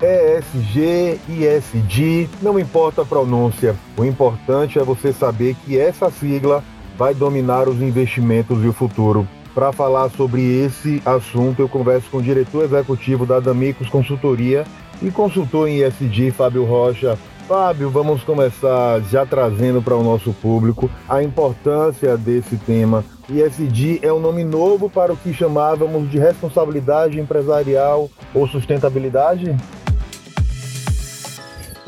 ESG, ISD, não importa a pronúncia. O importante é você saber que essa sigla vai dominar os investimentos e o futuro. Para falar sobre esse assunto, eu converso com o diretor executivo da Damicos Consultoria e consultor em ESG, Fábio Rocha. Fábio, vamos começar já trazendo para o nosso público a importância desse tema. ESG é um nome novo para o que chamávamos de responsabilidade empresarial ou sustentabilidade?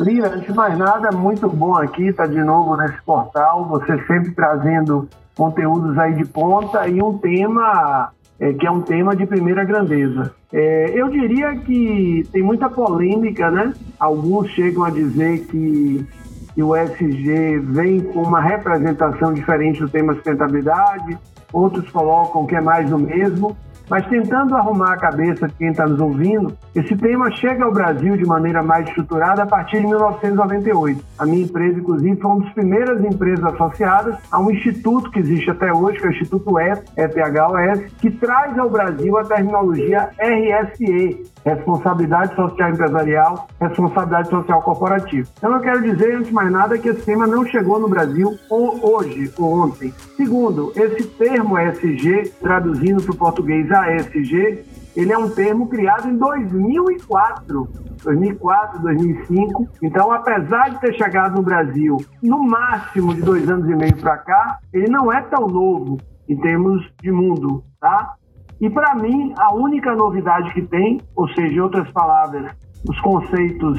Lira, antes de mais nada, muito bom aqui estar de novo nesse portal, você sempre trazendo conteúdos aí de ponta e um tema é, que é um tema de primeira grandeza. É, eu diria que tem muita polêmica, né? Alguns chegam a dizer que, que o SG vem com uma representação diferente do tema sustentabilidade, outros colocam que é mais do mesmo. Mas tentando arrumar a cabeça de quem está nos ouvindo, esse tema chega ao Brasil de maneira mais estruturada a partir de 1998. A minha empresa, inclusive, foi uma das primeiras empresas associadas a um instituto que existe até hoje, que é o Instituto ETH, ETHOS, que traz ao Brasil a terminologia RSE, Responsabilidade Social Empresarial, Responsabilidade Social Corporativa. Então eu quero dizer, antes de mais nada, que esse tema não chegou no Brasil hoje ou ontem. Segundo, esse termo ESG, traduzindo para o português ASG, ele é um termo criado em 2004, 2004, 2005. Então, apesar de ter chegado no Brasil no máximo de dois anos e meio para cá, ele não é tão novo em termos de mundo, tá? E para mim, a única novidade que tem, ou seja, em outras palavras, os conceitos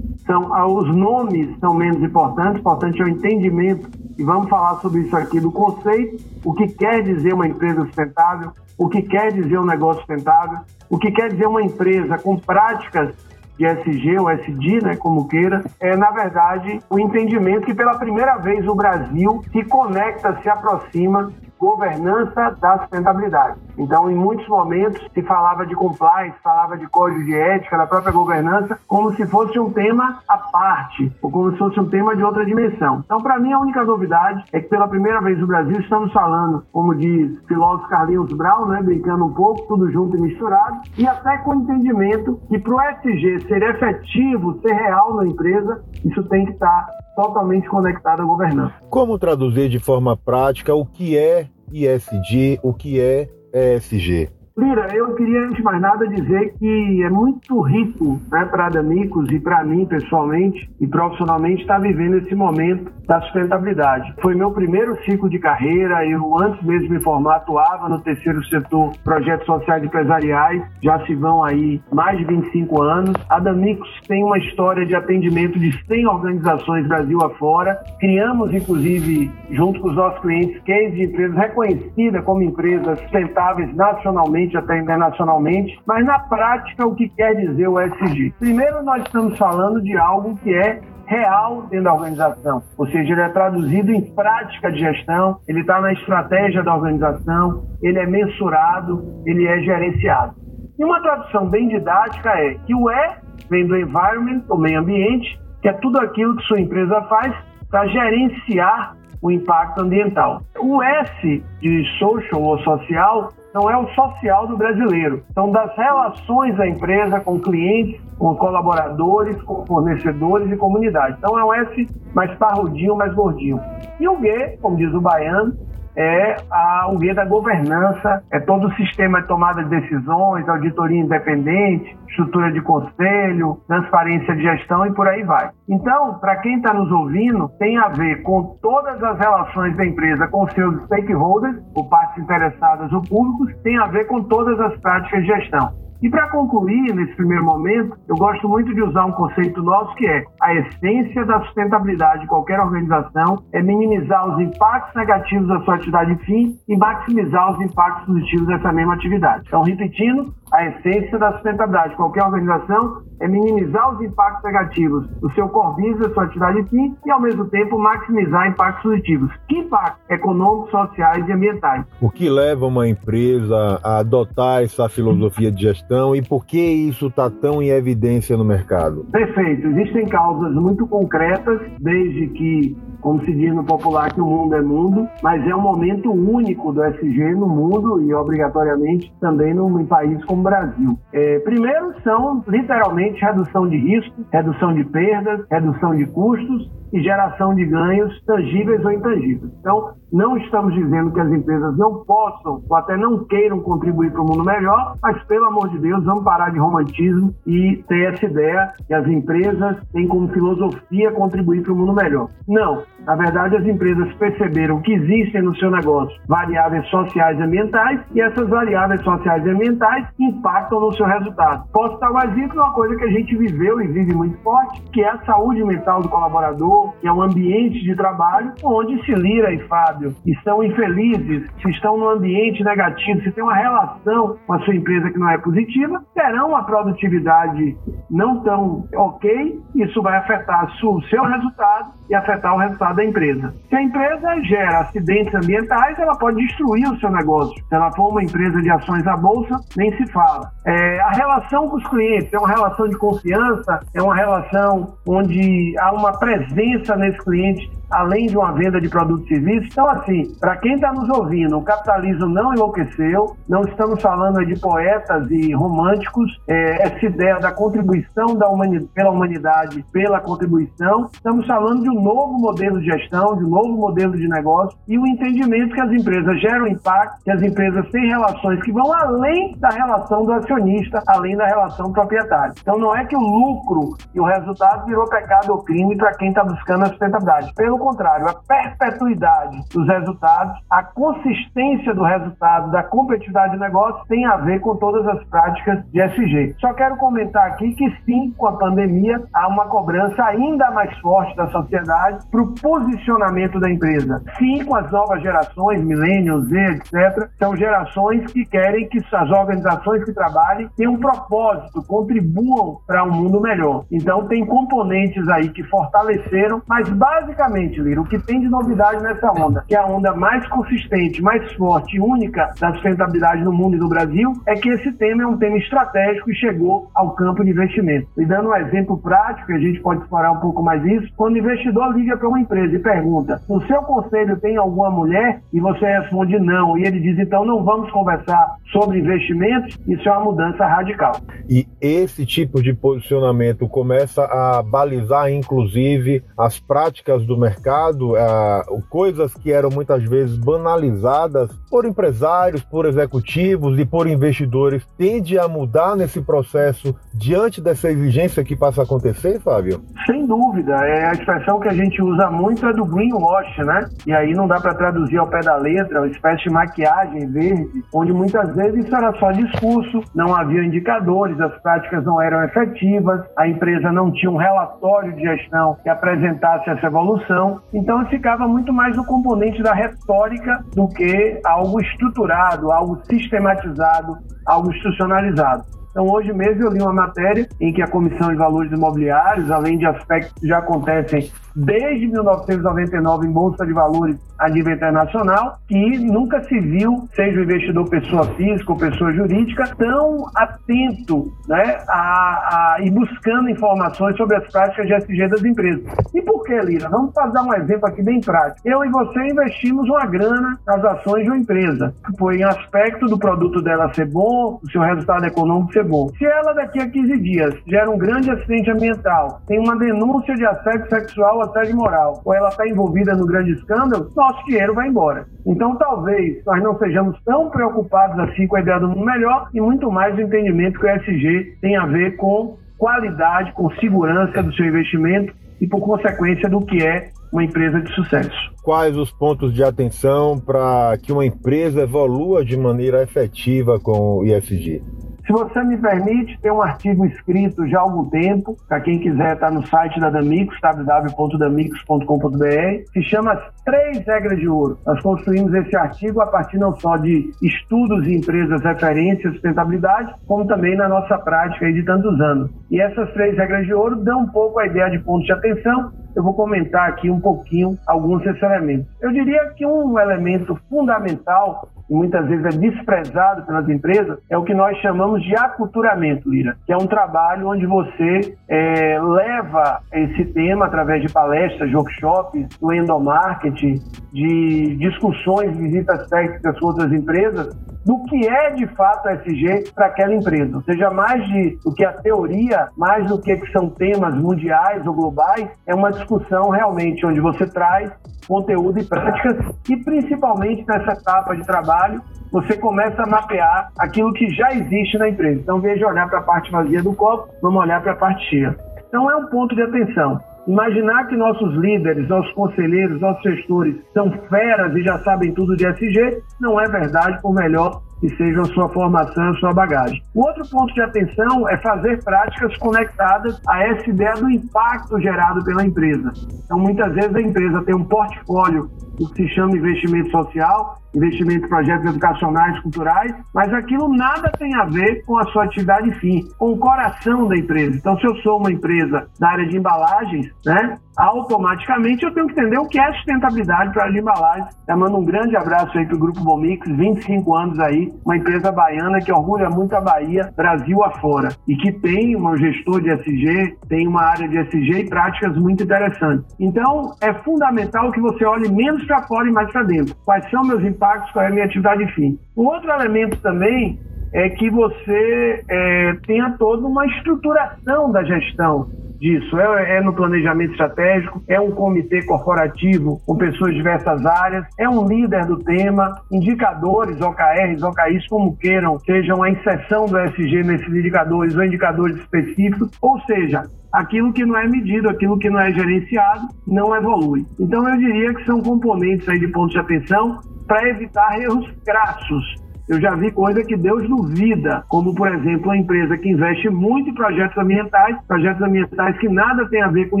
são, ah, os nomes são menos importantes, importante é o entendimento, e vamos falar sobre isso aqui do conceito, o que quer dizer uma empresa sustentável, o que quer dizer um negócio sustentável, o que quer dizer uma empresa com práticas de SG ou SD, né, como queira, é na verdade o entendimento que pela primeira vez o Brasil se conecta, se aproxima governança da sustentabilidade. Então, em muitos momentos, se falava de compliance, falava de código de ética, da própria governança, como se fosse um tema à parte, ou como se fosse um tema de outra dimensão. Então, para mim, a única novidade é que pela primeira vez no Brasil estamos falando, como diz o filósofo Carlinhos Brown, né, brincando um pouco, tudo junto e misturado, e até com o entendimento que para o SG ser efetivo, ser real na empresa, isso tem que estar totalmente conectado à governança. Como traduzir de forma prática o que é ISD, o que é ESG? Lira, eu queria, antes de mais nada, dizer que é muito rico né, para a Damicos e para mim, pessoalmente e profissionalmente, estar vivendo esse momento da sustentabilidade. Foi meu primeiro ciclo de carreira, eu, antes mesmo de me formar, atuava no terceiro setor projetos sociais e empresariais, já se vão aí mais de 25 anos. A Damicos tem uma história de atendimento de 100 organizações Brasil afora. Criamos, inclusive, junto com os nossos clientes, case de empresas reconhecidas como empresas sustentáveis nacionalmente até internacionalmente, mas na prática o que quer dizer o SG? Primeiro nós estamos falando de algo que é real dentro da organização, ou seja, ele é traduzido em prática de gestão, ele está na estratégia da organização, ele é mensurado, ele é gerenciado. E uma tradução bem didática é que o E vem do environment, o meio ambiente, que é tudo aquilo que sua empresa faz para gerenciar o impacto ambiental. O S de social ou social não é o social do brasileiro. São das relações da empresa com clientes, com colaboradores, com fornecedores e comunidade. Então é um S mais parrudinho, mais gordinho. E o G, como diz o baiano, é a, o guia da governança, é todo o sistema de tomada de decisões, auditoria independente, estrutura de conselho, transparência de gestão e por aí vai. Então, para quem está nos ouvindo, tem a ver com todas as relações da empresa com seus stakeholders, ou partes interessadas ou públicos, tem a ver com todas as práticas de gestão. E para concluir, nesse primeiro momento, eu gosto muito de usar um conceito nosso que é a essência da sustentabilidade de qualquer organização é minimizar os impactos negativos da sua atividade fim e maximizar os impactos positivos dessa mesma atividade. Então, repetindo, a essência da sustentabilidade de qualquer organização é minimizar os impactos negativos do seu core da sua atividade fim, e ao mesmo tempo maximizar impactos positivos. Que impactos econômicos, sociais e ambientais? O que leva uma empresa a adotar essa filosofia de gestão e por que isso está tão em evidência no mercado? Perfeito. Existem causas muito concretas, desde que como se diz no popular que o mundo é mundo, mas é um momento único do SG no mundo e obrigatoriamente também num país como o Brasil. É, primeiro são literalmente redução de risco, redução de perdas, redução de custos e geração de ganhos tangíveis ou intangíveis. Então, não estamos dizendo que as empresas não possam ou até não queiram contribuir para o mundo melhor, mas, pelo amor de Deus, vamos parar de romantismo e ter essa ideia que as empresas têm como filosofia contribuir para o mundo melhor. Não. Na verdade, as empresas perceberam que existem no seu negócio variáveis sociais e ambientais e essas variáveis sociais e ambientais impactam no seu resultado. Posso dar um exemplo de uma coisa que a gente viveu e vive muito forte, que é a saúde mental do colaborador, que é um ambiente de trabalho onde se Lira e Fábio estão infelizes, se estão num ambiente negativo, se tem uma relação com a sua empresa que não é positiva, terão uma produtividade não tão ok, isso vai afetar o seu resultado e afetar o resultado da empresa. Se a empresa gera acidentes ambientais, ela pode destruir o seu negócio. Se ela for uma empresa de ações à bolsa, nem se fala. É, a relação com os clientes é uma relação de confiança, é uma relação onde há uma presença nesse cliente além de uma venda de produtos e serviços. Então, assim, para quem está nos ouvindo, o capitalismo não enlouqueceu, não estamos falando de poetas e românticos, é, essa ideia da contribuição da humanidade, pela humanidade, pela contribuição, estamos falando de um novo modelo de gestão, de um novo modelo de negócio e o entendimento que as empresas geram impacto, que as empresas têm relações que vão além da relação do acionista, além da relação proprietária. Então, não é que o lucro e o resultado virou pecado ou crime para quem está buscando a sustentabilidade. Pelo contrário, a perpetuidade dos resultados, a consistência do resultado, da competitividade do negócio tem a ver com todas as práticas de SG. Só quero comentar aqui que sim, com a pandemia, há uma cobrança ainda mais forte da sociedade para o posicionamento da empresa. Sim, com as novas gerações, millennials, Z, etc., são gerações que querem que as organizações que trabalhem tenham um propósito, contribuam para um mundo melhor. Então, tem componentes aí que fortaleceram, mas basicamente Lira, o que tem de novidade nessa onda, que é a onda mais consistente, mais forte e única da sustentabilidade no mundo e no Brasil, é que esse tema é um tema estratégico e chegou ao campo de investimento. E dando um exemplo prático, a gente pode explorar um pouco mais isso, quando o investidor liga para uma empresa e pergunta: no seu conselho tem alguma mulher? E você responde não, e ele diz: então não vamos conversar sobre investimentos, isso é uma mudança radical. E esse tipo de posicionamento começa a balizar, inclusive, as práticas do mercado mercado, uh, coisas que eram muitas vezes banalizadas por empresários, por executivos e por investidores, tende a mudar nesse processo diante dessa exigência que passa a acontecer, Fábio? Sem dúvida. É a expressão que a gente usa muito é do greenwash, né? E aí não dá para traduzir ao pé da letra, uma espécie de maquiagem verde, onde muitas vezes isso era só discurso, não havia indicadores, as práticas não eram efetivas, a empresa não tinha um relatório de gestão que apresentasse essa evolução. Então ficava muito mais no componente da retórica do que algo estruturado, algo sistematizado, algo institucionalizado. Então, hoje mesmo eu li uma matéria em que a Comissão de Valores Imobiliários, além de aspectos que já acontecem desde 1999 em Bolsa de Valores a nível internacional, que nunca se viu, seja o investidor pessoa física ou pessoa jurídica, tão atento né, a, a, e buscando informações sobre as práticas de SG das empresas. E por que, Lira? Vamos fazer um exemplo aqui bem prático. Eu e você investimos uma grana nas ações de uma empresa, foi em aspecto do produto dela ser bom, o seu resultado econômico ser Se ela daqui a 15 dias gera um grande acidente ambiental, tem uma denúncia de assédio sexual assédio moral ou ela está envolvida no grande escândalo, nosso dinheiro vai embora. Então, talvez nós não sejamos tão preocupados assim com a ideia do mundo melhor e muito mais o entendimento que o ESG tem a ver com qualidade, com segurança do seu investimento e, por consequência, do que é uma empresa de sucesso. Quais os pontos de atenção para que uma empresa evolua de maneira efetiva com o ESG? Se você me permite, tem um artigo escrito já há algum tempo, para quem quiser estar tá no site da Damicos, www.damicos.com.br, se chama As Três Regras de Ouro. Nós construímos esse artigo a partir não só de estudos e empresas referências sustentabilidade, como também na nossa prática de tantos anos. E essas três regras de ouro dão um pouco a ideia de pontos de atenção eu vou comentar aqui um pouquinho alguns desse elementos. Eu diria que um elemento fundamental e muitas vezes é desprezado pelas empresas, é o que nós chamamos de aculturamento, Lira, que é um trabalho onde você é, leva esse tema através de palestras, workshops, do endomarketing, de discussões, visitas técnicas com outras empresas, do que é de fato SG para aquela empresa. Ou seja, mais de, do que a teoria, mais do que, que são temas mundiais ou globais, é uma discussão realmente onde você traz conteúdo e práticas e principalmente nessa etapa de trabalho você começa a mapear aquilo que já existe na empresa. Então, veja olhar para a parte vazia do copo, vamos olhar para a parte cheia. Então, é um ponto de atenção. Imaginar que nossos líderes, nossos conselheiros, nossos gestores são feras e já sabem tudo de SG, não é verdade, por melhor que seja a sua formação, a sua bagagem. O outro ponto de atenção é fazer práticas conectadas a essa ideia do impacto gerado pela empresa. Então, muitas vezes a empresa tem um portfólio o que se chama investimento social, investimento em projetos educacionais, culturais, mas aquilo nada tem a ver com a sua atividade fim, com o coração da empresa. Então, se eu sou uma empresa da área de embalagens, né, automaticamente eu tenho que entender o que é sustentabilidade para a área de embalagens. Eu mando um grande abraço aí para o Grupo Bomix, 25 anos aí, uma empresa baiana que orgulha muito a Bahia, Brasil afora, e que tem um gestor de SG, tem uma área de SG e práticas muito interessantes. Então, é fundamental que você olhe menos para fora e mais para dentro. Quais são meus impactos, qual é a minha atividade fim. Um outro elemento também é que você é, tenha toda uma estruturação da gestão disso. É, é, no planejamento estratégico, é um comitê corporativo com pessoas de diversas áreas, é um líder do tema, indicadores, OKRs, OKIs, como queiram, sejam a inserção do SG nesses indicadores ou indicadores específicos, ou seja, aquilo que não é medido, aquilo que não é gerenciado, não evolui. Então eu diria que são componentes aí de pontos de atenção para evitar erros crassos. Eu já vi coisa que Deus duvida, como por exemplo a empresa que investe muito em projetos ambientais, projetos ambientais que nada tem a ver com o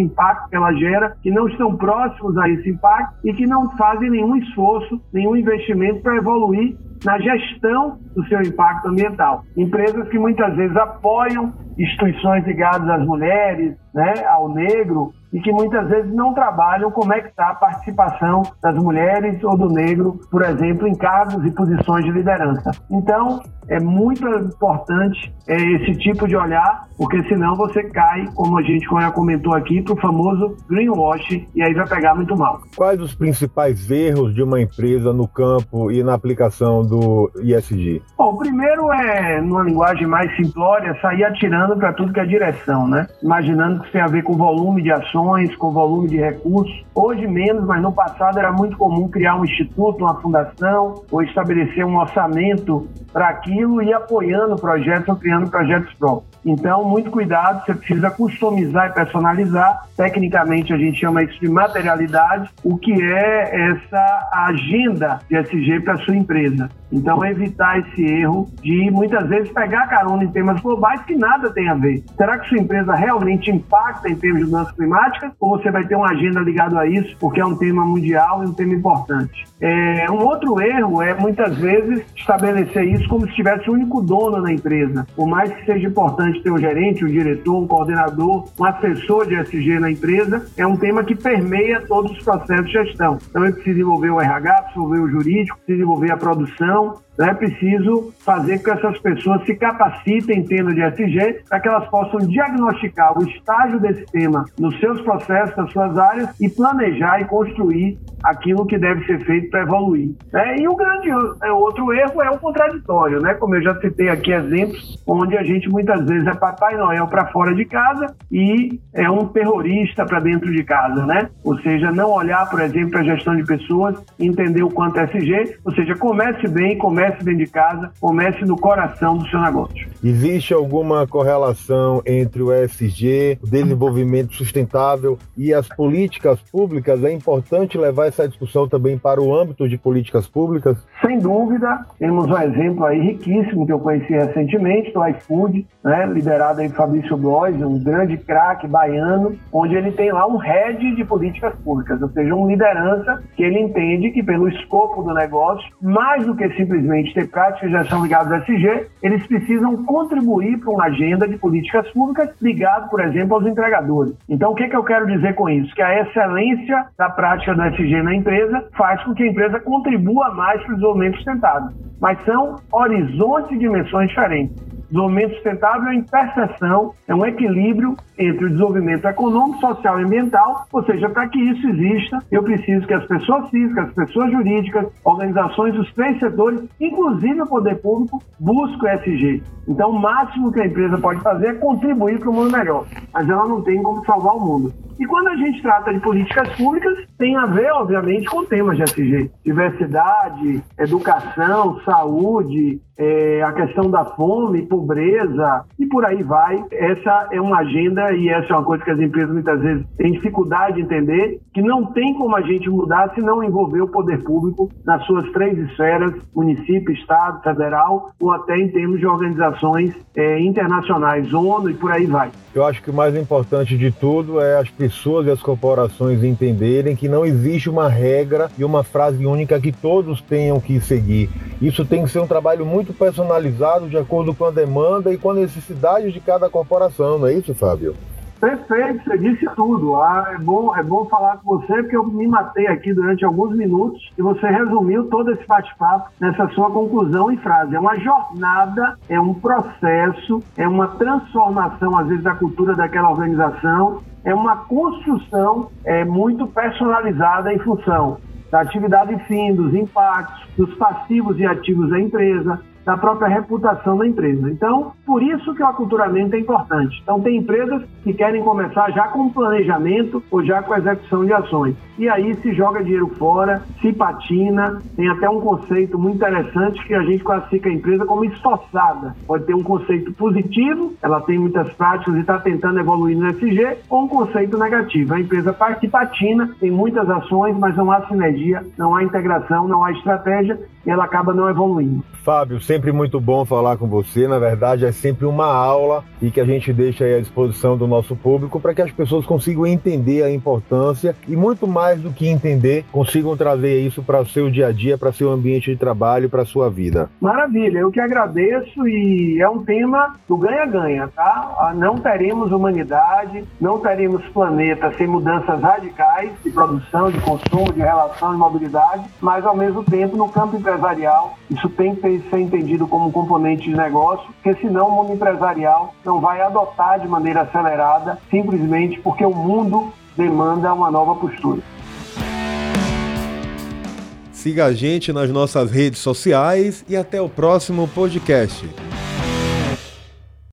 impacto que ela gera, que não estão próximos a esse impacto e que não fazem nenhum esforço, nenhum investimento para evoluir na gestão do seu impacto ambiental. Empresas que muitas vezes apoiam instituições ligadas às mulheres, né, ao negro, e que muitas vezes não trabalham como é que está a participação das mulheres ou do negro, por exemplo, em cargos e posições de liderança. Então, é muito importante é, esse tipo de olhar, porque senão você cai, como a gente já comentou aqui, para o famoso greenwash e aí vai pegar muito mal. Quais os principais erros de uma empresa no campo e na aplicação do ISG? Bom, o primeiro é, numa linguagem mais simplória, sair atirando para tudo que é direção, né? Imaginando que isso tem a ver com volume de ações, com volume de recursos. Hoje menos, mas no passado era muito comum criar um instituto, uma fundação, ou estabelecer um orçamento para aquilo e apoiando projetos ou criando projetos próprios. Então, muito cuidado, você precisa customizar e personalizar. Tecnicamente, a gente chama isso de materialidade, o que é essa agenda de SG para sua empresa. Então, evitar esse erro de muitas vezes pegar carona em temas globais que nada tem a ver. Será que sua empresa realmente impacta em termos de mudanças climáticas? Ou você vai ter uma agenda ligada a isso, porque é um tema mundial e um tema importante? É, um outro erro é muitas vezes estabelecer isso como se tivesse o único dono na empresa. Por mais que seja importante ter um gerente, um diretor, um coordenador, um assessor de SG na empresa, é um tema que permeia todos os processos de gestão. Então, eu preciso envolver o RH, preciso envolver o jurídico, preciso envolver a produção, é preciso fazer com que essas pessoas se capacitem em tema de SG para que elas possam diagnosticar o estágio desse tema nos seus processos, nas suas áreas e planejar e construir aquilo que deve ser feito para evoluir. É, e o grande é, outro erro é o contraditório, né? Como eu já citei aqui exemplos onde a gente muitas vezes é Papai Noel para fora de casa e é um terrorista para dentro de casa, né? Ou seja, não olhar, por exemplo, a gestão de pessoas, entender o quanto é SG, ou seja, comece bem, comece dentro de casa, comece no coração do seu negócio. Existe alguma correlação entre o SG, o desenvolvimento sustentável e as políticas públicas? É importante levar essa discussão também para o âmbito de políticas públicas? Sem dúvida, temos um exemplo aí riquíssimo que eu conheci recentemente, do iFood, né, liderado aí Fabrício Blois, um grande craque baiano, onde ele tem lá um head de políticas públicas, ou seja, uma liderança que ele entende que pelo escopo do negócio, mais do que simplesmente evidentemente, ter práticas de gestão ligadas ao SG, eles precisam contribuir para uma agenda de políticas públicas ligado, por exemplo, aos entregadores. Então, o que, que eu quero dizer com isso? Que a excelência da prática do SG na empresa faz com que a empresa contribua mais para o desenvolvimento sustentável. Mas são horizontes e dimensões diferentes. Desenvolvimento sustentável é a interseção, é um equilíbrio entre o desenvolvimento econômico, social e ambiental, ou seja, para que isso exista, eu preciso que as pessoas físicas, as pessoas jurídicas, organizações dos três setores, inclusive o poder público, busquem o SG. Então, o máximo que a empresa pode fazer é contribuir para um mundo melhor, mas ela não tem como salvar o mundo. E quando a gente trata de políticas públicas, tem a ver, obviamente, com temas de SG. Diversidade, educação, saúde, é, a questão da fome, pobreza e por aí vai. Essa é uma agenda e essa é uma coisa que as empresas muitas vezes têm dificuldade de entender, que não tem como a gente mudar se não envolver o poder público nas suas três esferas, município, estado, federal, ou até em termos de organizações é, internacionais, ONU e por aí vai. Eu acho que o mais importante de tudo é as pessoas e as corporações entenderem que não existe uma regra e uma frase única que todos tenham que seguir. Isso tem que ser um trabalho muito personalizado de acordo com a demanda e com a necessidade de cada corporação, não é isso, Fábio? Perfeito, você disse tudo. Ah, é, bom, é bom falar com você, porque eu me matei aqui durante alguns minutos e você resumiu todo esse bate-papo nessa sua conclusão e frase. É uma jornada, é um processo, é uma transformação, às vezes, da cultura daquela organização, é uma construção é, muito personalizada em função da atividade fim, dos impactos, dos passivos e ativos da empresa, da própria reputação da empresa. Então, por isso que o aculturamento é importante. Então, tem empresas que querem começar já com planejamento ou já com execução de ações. E aí se joga dinheiro fora, se patina, tem até um conceito muito interessante que a gente classifica a empresa como esforçada. Pode ter um conceito positivo, ela tem muitas práticas e está tentando evoluir no SG, ou um conceito negativo. A empresa que patina, tem muitas ações, mas não há sinergia, não há integração, não há estratégia e ela acaba não evoluindo. Fábio, sempre muito bom falar com você. Na verdade, é sempre uma aula e que a gente deixa à disposição do nosso público para que as pessoas consigam entender a importância e muito mais do que entender, consigam trazer isso para o seu dia a dia, para seu ambiente de trabalho, para sua vida. Maravilha, eu que agradeço e é um tema do ganha-ganha, tá? Ah, não teremos humanidade, não teremos planeta sem mudanças radicais de produção, de consumo, de relação, de mobilidade, mas ao mesmo tempo no campo empresarial isso tem que ser entendido como componente de negócio, porque senão o mundo empresarial não vai adotar de maneira acelerada, simplesmente porque o mundo demanda uma nova postura. Siga a gente nas nossas redes sociais e até o próximo podcast.